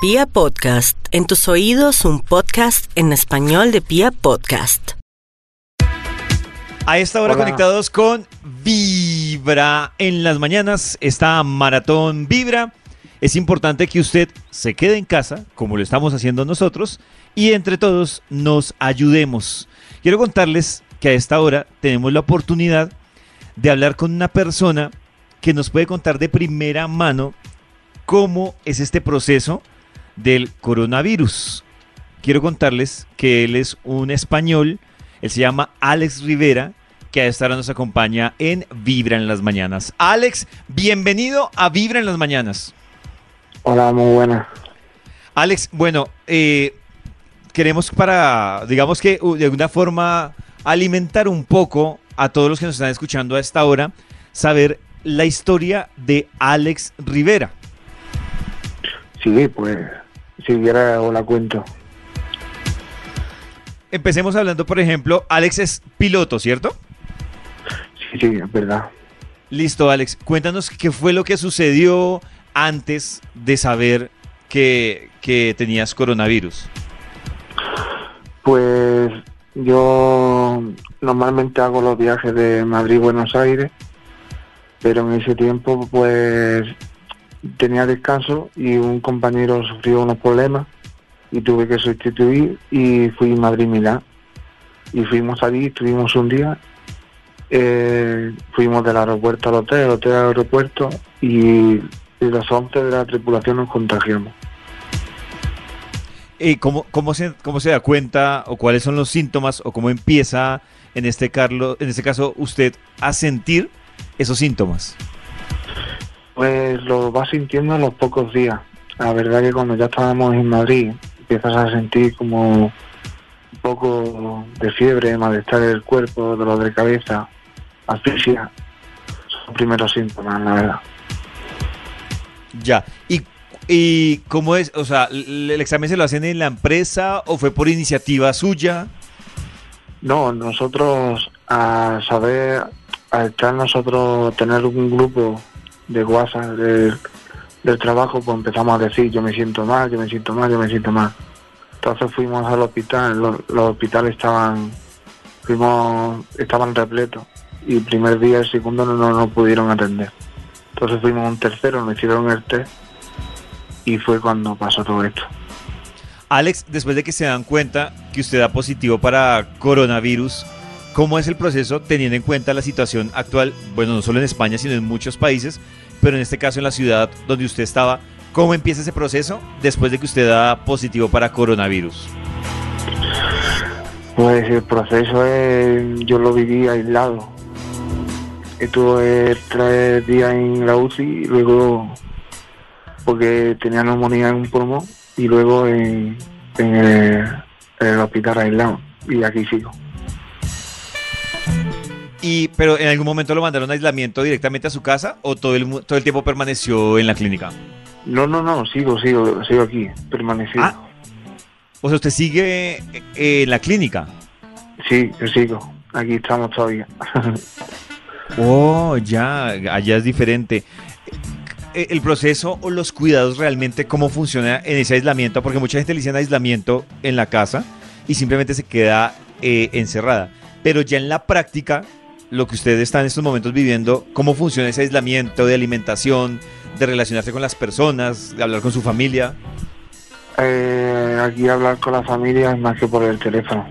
Pia Podcast, en tus oídos un podcast en español de Pia Podcast. A esta hora Hola. conectados con Vibra en las mañanas, esta maratón Vibra. Es importante que usted se quede en casa, como lo estamos haciendo nosotros, y entre todos nos ayudemos. Quiero contarles que a esta hora tenemos la oportunidad de hablar con una persona que nos puede contar de primera mano cómo es este proceso del coronavirus. Quiero contarles que él es un español, él se llama Alex Rivera, que a esta hora nos acompaña en Vibra en las Mañanas. Alex, bienvenido a Vibra en las Mañanas. Hola, muy buena. Alex, bueno, eh, queremos para, digamos que de alguna forma, alimentar un poco a todos los que nos están escuchando a esta hora, saber la historia de Alex Rivera. Sí, pues, si quiera os la cuento. Empecemos hablando, por ejemplo, Alex es piloto, ¿cierto? Sí, sí, es verdad. Listo, Alex, cuéntanos qué fue lo que sucedió antes de saber que, que tenías coronavirus. Pues yo normalmente hago los viajes de Madrid-Buenos Aires, pero en ese tiempo pues tenía descanso y un compañero sufrió unos problemas y tuve que sustituir y fui Madrid-Milán. Y fuimos allí, estuvimos un día, eh, fuimos del aeropuerto al hotel, del hotel al aeropuerto y, y los 11 de la tripulación nos contagiamos. Eh, ¿cómo, cómo, se, ¿Cómo se da cuenta o cuáles son los síntomas o cómo empieza en este, Carlo, en este caso usted a sentir esos síntomas? Pues lo vas sintiendo en los pocos días. La verdad que cuando ya estábamos en Madrid empiezas a sentir como un poco de fiebre, malestar del cuerpo, dolor de cabeza, asfixia. Son los primeros síntomas, la verdad. Ya. ¿Y, y cómo es? O sea, ¿el examen se lo hacen en la empresa o fue por iniciativa suya? No, nosotros a saber, a estar nosotros, tener un grupo de WhatsApp del, del trabajo, pues empezamos a decir, yo me siento mal, yo me siento mal, yo me siento mal. Entonces fuimos al hospital, los, hospitales estaban, fuimos, estaban repletos y el primer día, el segundo no no nos pudieron atender. Entonces fuimos a un tercero, nos hicieron el test y fue cuando pasó todo esto. Alex, después de que se dan cuenta que usted da positivo para coronavirus, ¿cómo es el proceso teniendo en cuenta la situación actual? Bueno, no solo en España, sino en muchos países, pero en este caso en la ciudad donde usted estaba. ¿Cómo empieza ese proceso después de que usted da positivo para coronavirus? Pues el proceso es, yo lo viví aislado. Estuve tres días en la UCI luego porque tenía neumonía en un pulmón y luego en, en el, en el hospital aislado y aquí sigo. Y, pero en algún momento lo mandaron a aislamiento directamente a su casa o todo el, todo el tiempo permaneció en la clínica? No, no, no, sigo, sigo, sigo aquí, permanecido. Ah. O sea, usted sigue eh, en la clínica. Sí, yo sigo, aquí estamos todavía. Oh, ya, allá es diferente. Eh, El proceso o los cuidados realmente, cómo funciona en ese aislamiento, porque mucha gente le dice aislamiento en la casa y simplemente se queda eh, encerrada. Pero ya en la práctica, lo que ustedes están en estos momentos viviendo, cómo funciona ese aislamiento de alimentación, de relacionarse con las personas, de hablar con su familia. Eh, aquí hablar con la familia es más que por el teléfono.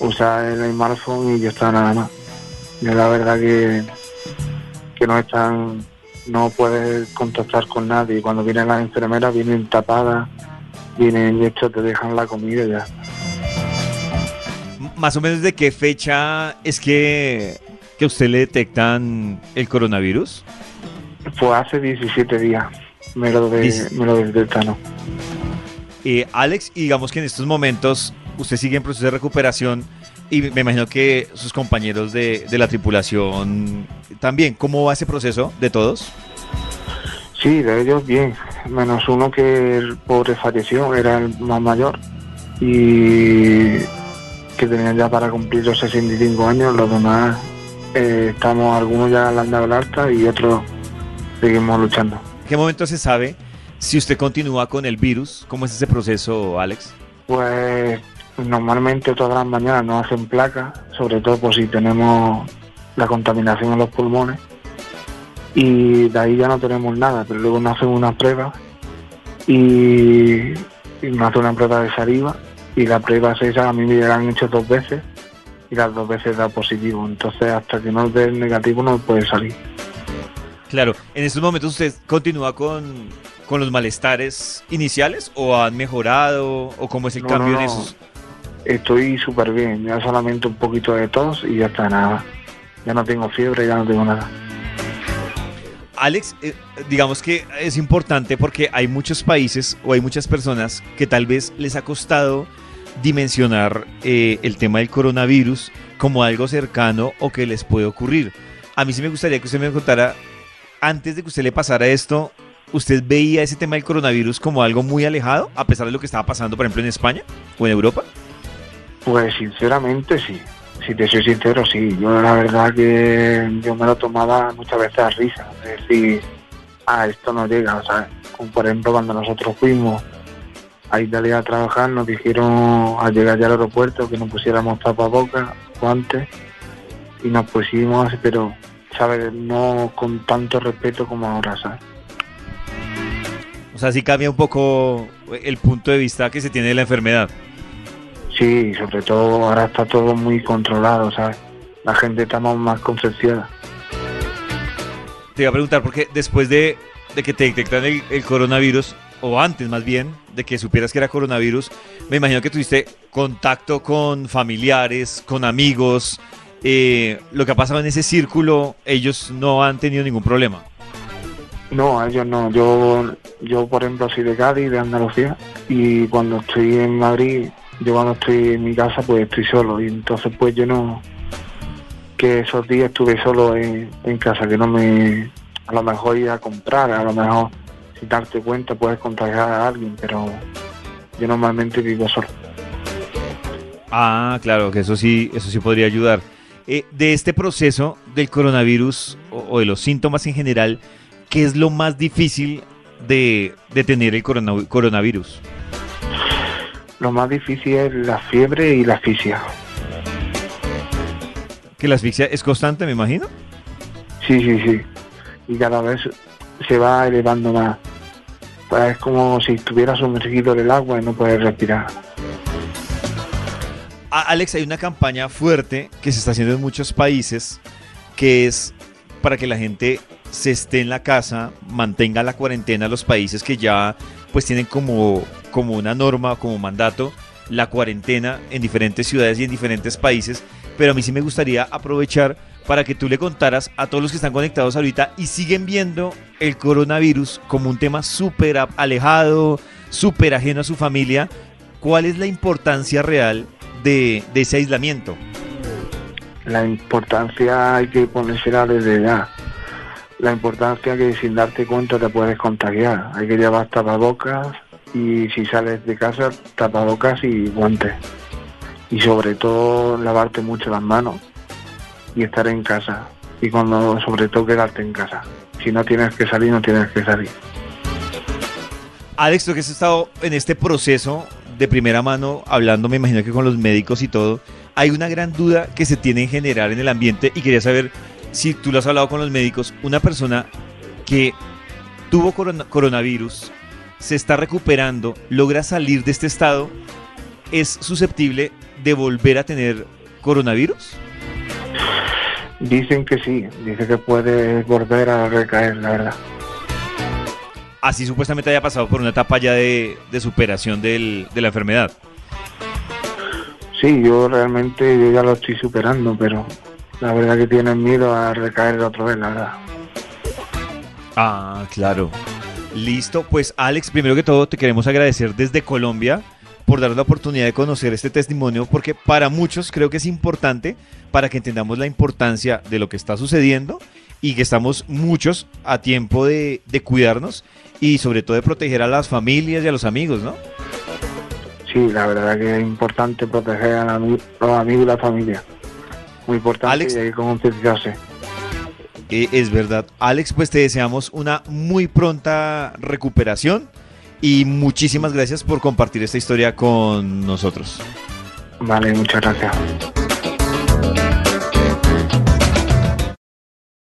Usar el smartphone y ya está nada más. Y la verdad que, que no están, no puedes contactar con nadie. Cuando vienen las enfermeras vienen tapadas, vienen y esto te dejan la comida ya. Más o menos de qué fecha es que, que a usted le detectan el coronavirus. Pues hace 17 días me lo, de, me lo detectaron. Eh, Alex, y digamos que en estos momentos usted sigue en proceso de recuperación y me imagino que sus compañeros de, de la tripulación también. ¿Cómo va ese proceso de todos? Sí, de ellos bien, menos uno que el pobre falleció, era el más mayor y que tenía ya para cumplir los 65 años, los demás eh, estamos, algunos ya le han dado alta y otros seguimos luchando. ¿En qué momento se sabe si usted continúa con el virus? ¿Cómo es ese proceso, Alex? Pues normalmente todas las mañanas nos hacen placas, sobre todo por si tenemos la contaminación en los pulmones. Y de ahí ya no tenemos nada, pero luego nos hacen una prueba y, y nos hacen una prueba de saliva y la prueba esa a mí me la han hecho dos veces y las dos veces da positivo. Entonces hasta que no dé negativo no puede salir. Claro, en estos momentos usted continúa con, con los malestares iniciales o han mejorado o cómo es el No, cambio no, en esos? Estoy súper bien, ya solamente un poquito de tos y ya está nada. Ya no tengo fiebre, ya no tengo nada. Alex, eh, digamos que es importante porque hay muchos países o hay muchas personas que tal vez les ha costado dimensionar eh, el tema del coronavirus como algo cercano o que les puede ocurrir. A mí sí me gustaría que usted me contara, antes de que usted le pasara esto, ¿usted veía ese tema del coronavirus como algo muy alejado, a pesar de lo que estaba pasando, por ejemplo, en España o en Europa? Pues sinceramente sí, si te soy sincero, sí. Yo la verdad que yo me lo tomaba muchas veces a risa, es decir, ah, esto no llega, o sea, como por ejemplo cuando nosotros fuimos a Italia a trabajar, nos dijeron al llegar ya al aeropuerto que nos pusiéramos tapabocas, guantes, y nos pusimos, pero, ¿sabes? No con tanto respeto como ahora, ¿sabes? O sea, sí cambia un poco el punto de vista que se tiene de la enfermedad. Sí, sobre todo ahora está todo muy controlado, ¿sabes? La gente está más- concienciada. Te iba a preguntar, porque después de, de que te detectan el, el coronavirus, o antes más bien, de que supieras que era coronavirus, me imagino que tuviste contacto con familiares, con amigos. eh, lo que ha pasado en ese círculo, ellos no han tenido ningún problema. No, ellos no. Yo, yo por ejemplo, soy de Cádiz, de Andalucía, y cuando estoy en Madrid, yo cuando estoy en mi casa, pues estoy solo. Y entonces, pues yo no. Que esos días estuve solo en, en casa, que no me. A lo mejor ir a comprar, a lo mejor, sin darte cuenta, puedes contagiar a alguien, pero yo normalmente vivo solo. Ah, claro, que eso sí, eso sí podría ayudar. Eh, de este proceso del coronavirus o, o de los síntomas en general, ¿qué es lo más difícil de, de tener el corona- coronavirus? Lo más difícil es la fiebre y la asfixia. Que la asfixia es constante, me imagino. Sí, sí, sí. Y cada vez se va elevando más. Pues es como si estuvieras sumergido en el agua y no puedes respirar. Alex, hay una campaña fuerte que se está haciendo en muchos países que es para que la gente se esté en la casa, mantenga la cuarentena, los países que ya pues tienen como, como una norma, como mandato, la cuarentena en diferentes ciudades y en diferentes países. Pero a mí sí me gustaría aprovechar para que tú le contaras a todos los que están conectados ahorita y siguen viendo el coronavirus como un tema súper alejado, súper ajeno a su familia, ¿cuál es la importancia real de, de ese aislamiento? La importancia hay que ponérsela desde ya. La importancia que sin darte cuenta te puedes contagiar. Hay que llevar tapabocas y si sales de casa, tapabocas y guantes. Y sobre todo lavarte mucho las manos y estar en casa. Y cuando sobre todo quedarte en casa. Si no tienes que salir, no tienes que salir. Alex, tú que has estado en este proceso de primera mano, hablando, me imagino que con los médicos y todo, hay una gran duda que se tiene en general en el ambiente y quería saber si tú lo has hablado con los médicos. Una persona que tuvo corona- coronavirus, se está recuperando, logra salir de este estado, ¿es susceptible de volver a tener coronavirus? Dicen que sí, dice que puede volver a recaer, la verdad. Así supuestamente haya pasado por una etapa ya de, de superación del- de la enfermedad. Sí, yo realmente yo ya lo estoy superando, pero la verdad que tienen miedo a recaer otra vez, la verdad. Ah, claro. Listo, pues Alex, primero que todo te queremos agradecer desde Colombia por dar la oportunidad de conocer este testimonio, porque para muchos creo que es importante para que entendamos la importancia de lo que está sucediendo y que estamos muchos a tiempo de, de cuidarnos y sobre todo de proteger a las familias y a los amigos, ¿no? Sí, la verdad que es importante proteger a la ami- los amigos y la familia. Muy importante Alex. y hay que concienciarse. eh, es verdad. Alex, pues te deseamos una muy pronta recuperación y muchísimas gracias por compartir esta historia con nosotros. Vale, muchas gracias.